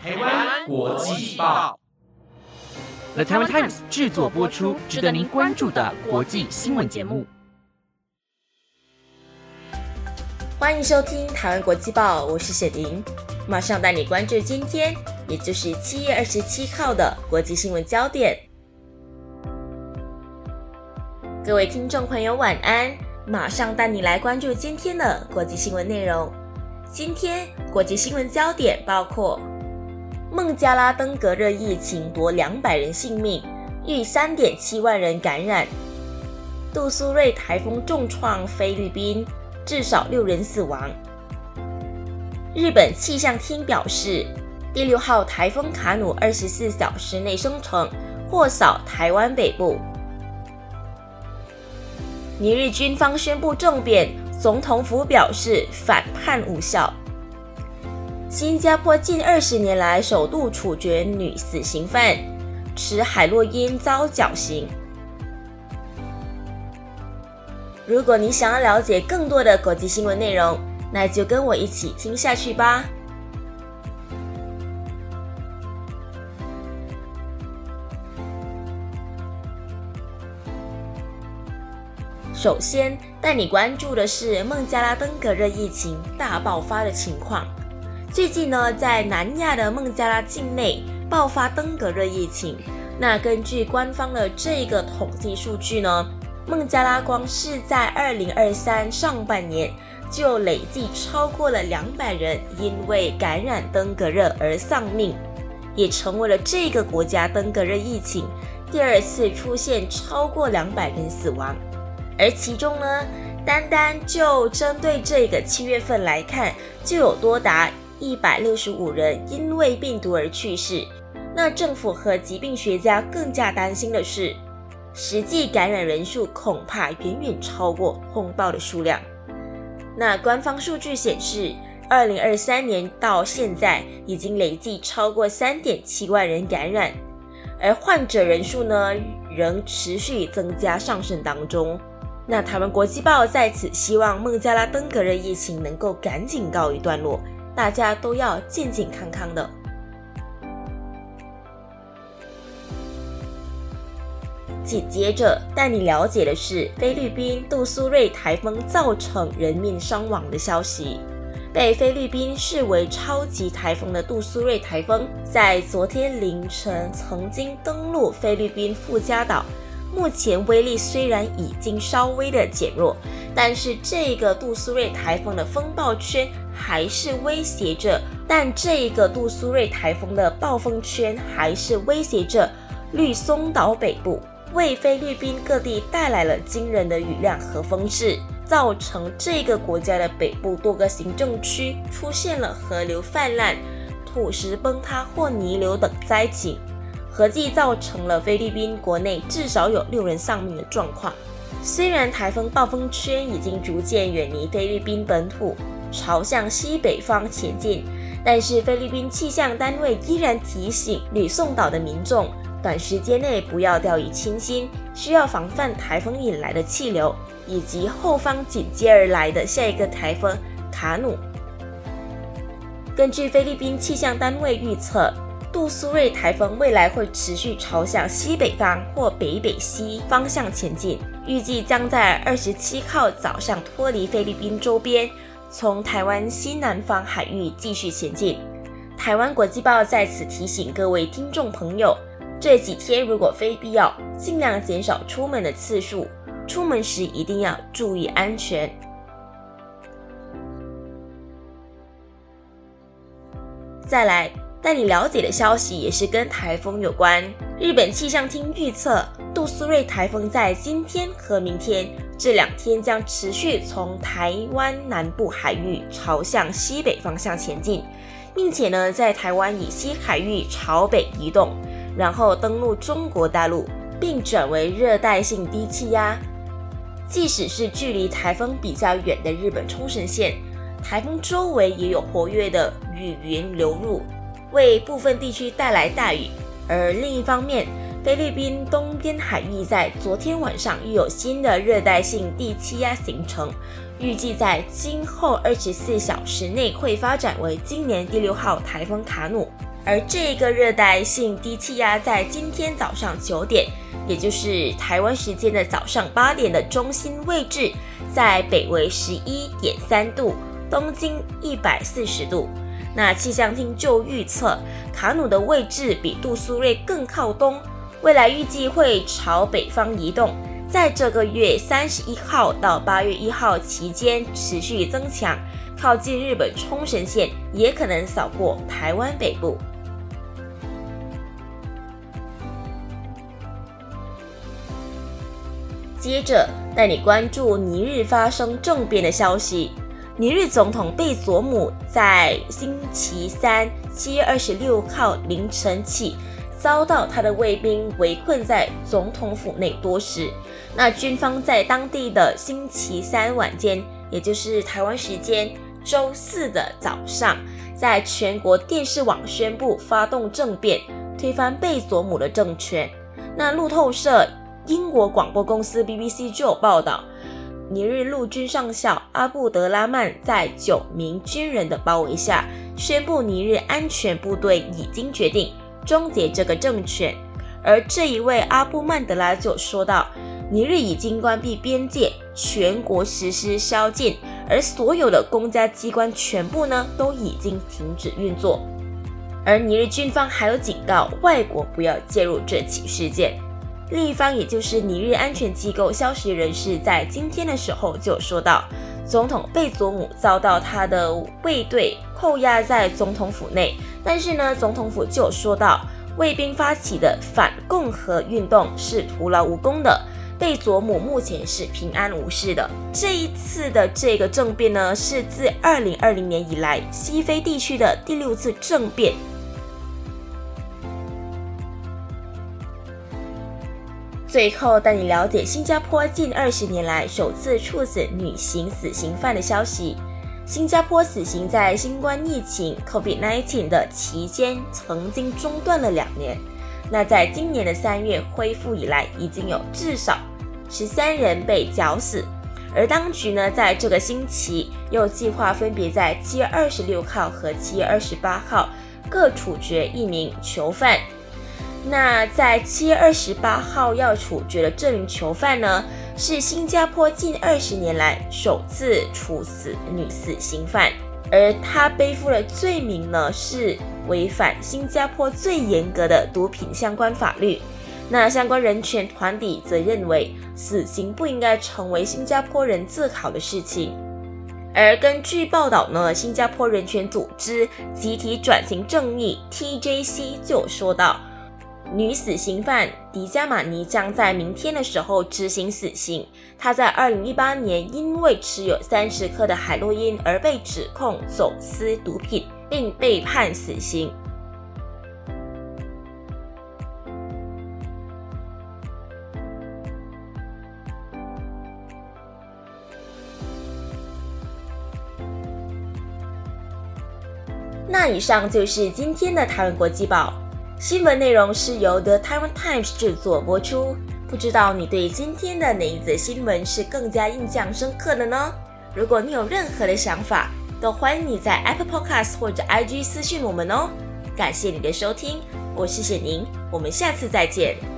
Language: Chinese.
台湾国际报，The Taiwan Times 制作播出，值得您关注的国际新闻节目。欢迎收听台湾国际报，我是雪玲，马上带你关注今天，也就是七月二十七号的国际新闻焦点。各位听众朋友，晚安！马上带你来关注今天的国际新闻内容。今天国际新闻焦点包括：孟加拉登革热疫情夺两百人性命，逾三点七万人感染；杜苏芮台风重创菲律宾，至少六人死亡。日本气象厅表示，第六号台风卡努二十四小时内生成，或扫台湾北部。尼日军方宣布政变。总统府表示反叛无效。新加坡近二十年来首度处决女死刑犯，持海洛因遭绞刑。如果你想要了解更多的国际新闻内容，那就跟我一起听下去吧。首先带你关注的是孟加拉登革热疫情大爆发的情况。最近呢，在南亚的孟加拉境内爆发登革热疫情。那根据官方的这个统计数据呢，孟加拉光是在二零二三上半年就累计超过了两百人因为感染登革热而丧命，也成为了这个国家登革热疫情第二次出现超过两百人死亡。而其中呢，单单就针对这个七月份来看，就有多达一百六十五人因为病毒而去世。那政府和疾病学家更加担心的是，实际感染人数恐怕远远超过通报的数量。那官方数据显示，二零二三年到现在已经累计超过三点七万人感染，而患者人数呢，仍持续增加上升当中。那台湾国际报在此希望孟加拉登革热疫情能够赶紧告一段落，大家都要健健康康的。紧接着带你了解的是菲律宾杜苏芮台风造成人命伤亡的消息。被菲律宾视为超级台风的杜苏芮台风，在昨天凌晨曾经登陆菲律宾富加岛。目前威力虽然已经稍微的减弱，但是这个杜苏芮台风的风暴圈还是威胁着，但这个杜苏芮台风的暴风圈还是威胁着绿松岛北部，为菲律宾各地带来了惊人的雨量和风势，造成这个国家的北部多个行政区出现了河流泛滥、土石崩塌或泥流等灾情。合计造成了菲律宾国内至少有六人丧命的状况。虽然台风暴风圈已经逐渐远离菲律宾本土，朝向西北方前进，但是菲律宾气象单位依然提醒吕宋岛的民众，短时间内不要掉以轻心，需要防范台风引来的气流以及后方紧接而来的下一个台风卡努。根据菲律宾气象单位预测。杜苏芮台风未来会持续朝向西北方或北北西方向前进，预计将在二十七号早上脱离菲律宾周边，从台湾西南方海域继续前进。台湾国际报在此提醒各位听众朋友，这几天如果非必要，尽量减少出门的次数，出门时一定要注意安全。再来。带你了解的消息也是跟台风有关。日本气象厅预测，苏芮台风在今天和明天这两天将持续从台湾南部海域朝向西北方向前进，并且呢，在台湾以西海域朝北移动，然后登陆中国大陆，并转为热带性低气压。即使是距离台风比较远的日本冲绳县，台风周围也有活跃的雨云流入。为部分地区带来大雨，而另一方面，菲律宾东边海域在昨天晚上又有新的热带性低气压形成，预计在今后二十四小时内会发展为今年第六号台风卡努。而这个热带性低气压在今天早上九点，也就是台湾时间的早上八点的中心位置，在北纬十一点三度，东经一百四十度。那气象厅就预测，卡努的位置比杜苏芮更靠东，未来预计会朝北方移动，在这个月三十一号到八月一号期间持续增强，靠近日本冲绳县，也可能扫过台湾北部。接着带你关注尼日发生政变的消息。尼日总统贝佐姆在星期三七月二十六号凌晨起，遭到他的卫兵围困在总统府内多时。那军方在当地的星期三晚间，也就是台湾时间周四的早上，在全国电视网宣布发动政变，推翻贝佐姆的政权。那路透社。英国广播公司 BBC 就有报道，尼日陆军上校阿布德拉曼在九名军人的包围下，宣布尼日安全部队已经决定终结这个政权。而这一位阿布曼德拉就说道，尼日已经关闭边界，全国实施宵禁，而所有的公家机关全部呢都已经停止运作。而尼日军方还有警告外国不要介入这起事件。另一方，也就是尼日安全机构消息人士，在今天的时候就说到，总统贝佐姆遭到他的卫队扣押在总统府内，但是呢，总统府就说到，卫兵发起的反共和运动是徒劳无功的，贝佐姆目前是平安无事的。这一次的这个政变呢，是自二零二零年以来西非地区的第六次政变。最后带你了解新加坡近二十年来首次处死女性死刑犯的消息。新加坡死刑在新冠疫情 （COVID-19） 的期间曾经中断了两年，那在今年的三月恢复以来，已经有至少十三人被绞死。而当局呢，在这个星期又计划分别在七月二十六号和七月二十八号各处决一名囚犯。那在七月二十八号要处决的这名囚犯呢，是新加坡近二十年来首次处死女死刑犯，而他背负的罪名呢是违反新加坡最严格的毒品相关法律。那相关人权团体则认为，死刑不应该成为新加坡人自考的事情。而根据报道呢，新加坡人权组织集体转型正义 （TJC） 就说到。女死刑犯迪加马尼将在明天的时候执行死刑。她在2018年因为持有三十克的海洛因而被指控走私毒品，并被判死刑。那以上就是今天的台湾国际报。新闻内容是由 The Taiwan Times 制作播出。不知道你对今天的哪一则新闻是更加印象深刻的呢？如果你有任何的想法，都欢迎你在 Apple Podcast 或者 IG 私信我们哦。感谢你的收听，我是谢宁，我们下次再见。